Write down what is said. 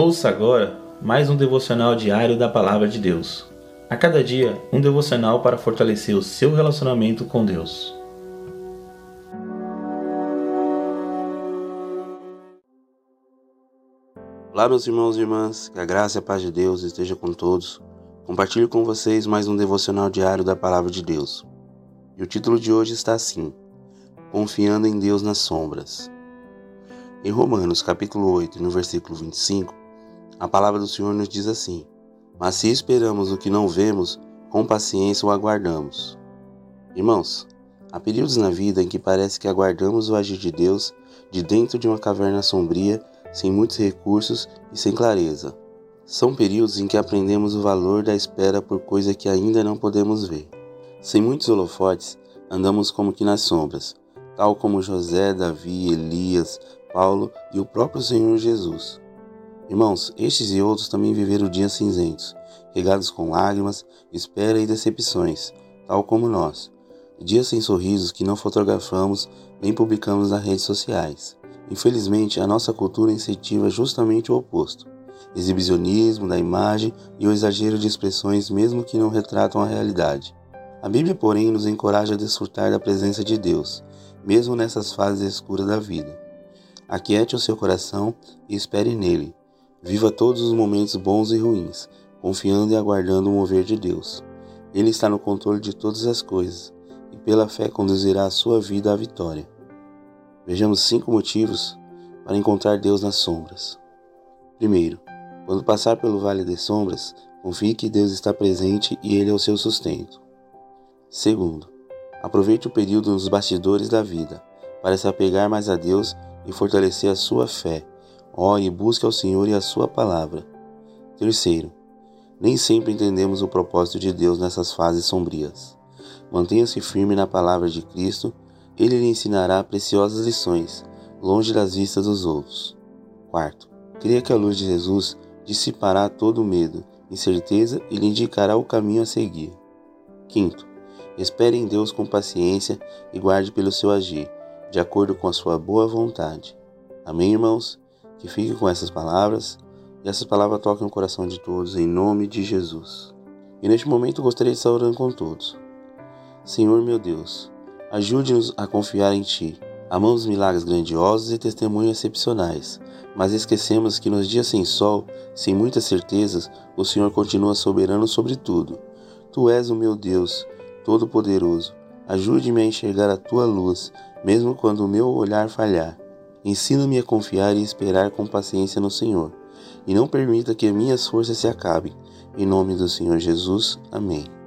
Ouça agora mais um devocional diário da Palavra de Deus. A cada dia, um devocional para fortalecer o seu relacionamento com Deus. Olá, meus irmãos e irmãs, que a graça e a paz de Deus esteja com todos. Compartilho com vocês mais um devocional diário da Palavra de Deus. E o título de hoje está assim: Confiando em Deus nas sombras. Em Romanos, capítulo 8, no versículo 25, a palavra do Senhor nos diz assim: Mas se esperamos o que não vemos, com paciência o aguardamos. Irmãos, há períodos na vida em que parece que aguardamos o agir de Deus de dentro de uma caverna sombria, sem muitos recursos e sem clareza. São períodos em que aprendemos o valor da espera por coisa que ainda não podemos ver. Sem muitos holofotes, andamos como que nas sombras, tal como José, Davi, Elias, Paulo e o próprio Senhor Jesus. Irmãos, estes e outros também viveram dias cinzentos, regados com lágrimas, espera e decepções, tal como nós. Dias sem sorrisos que não fotografamos nem publicamos nas redes sociais. Infelizmente, a nossa cultura incentiva justamente o oposto: exibicionismo da imagem e o exagero de expressões, mesmo que não retratam a realidade. A Bíblia, porém, nos encoraja a desfrutar da presença de Deus, mesmo nessas fases escuras da vida. Aquiete o seu coração e espere nele, Viva todos os momentos bons e ruins, confiando e aguardando o mover de Deus. Ele está no controle de todas as coisas e pela fé conduzirá a sua vida à vitória. Vejamos cinco motivos para encontrar Deus nas sombras. Primeiro, quando passar pelo vale de sombras, confie que Deus está presente e Ele é o seu sustento. Segundo, aproveite o período nos bastidores da vida para se apegar mais a Deus e fortalecer a sua fé Ore e busque ao Senhor e a sua palavra. Terceiro, nem sempre entendemos o propósito de Deus nessas fases sombrias. Mantenha-se firme na palavra de Cristo, ele lhe ensinará preciosas lições, longe das vistas dos outros. Quarto, creia que a luz de Jesus dissipará todo o medo, incerteza e lhe indicará o caminho a seguir. Quinto, espere em Deus com paciência e guarde pelo seu agir, de acordo com a sua boa vontade. Amém, irmãos? Que fique com essas palavras e essas palavras toquem o coração de todos em nome de Jesus. E neste momento gostaria de estar orando com todos. Senhor meu Deus, ajude-nos a confiar em Ti. Amamos milagres grandiosos e testemunhos excepcionais, mas esquecemos que nos dias sem sol, sem muitas certezas, o Senhor continua soberano sobre tudo. Tu és o meu Deus, Todo-Poderoso. Ajude-me a enxergar a Tua luz, mesmo quando o meu olhar falhar. Ensina-me a confiar e esperar com paciência no Senhor, e não permita que minhas forças se acabem. Em nome do Senhor Jesus. Amém.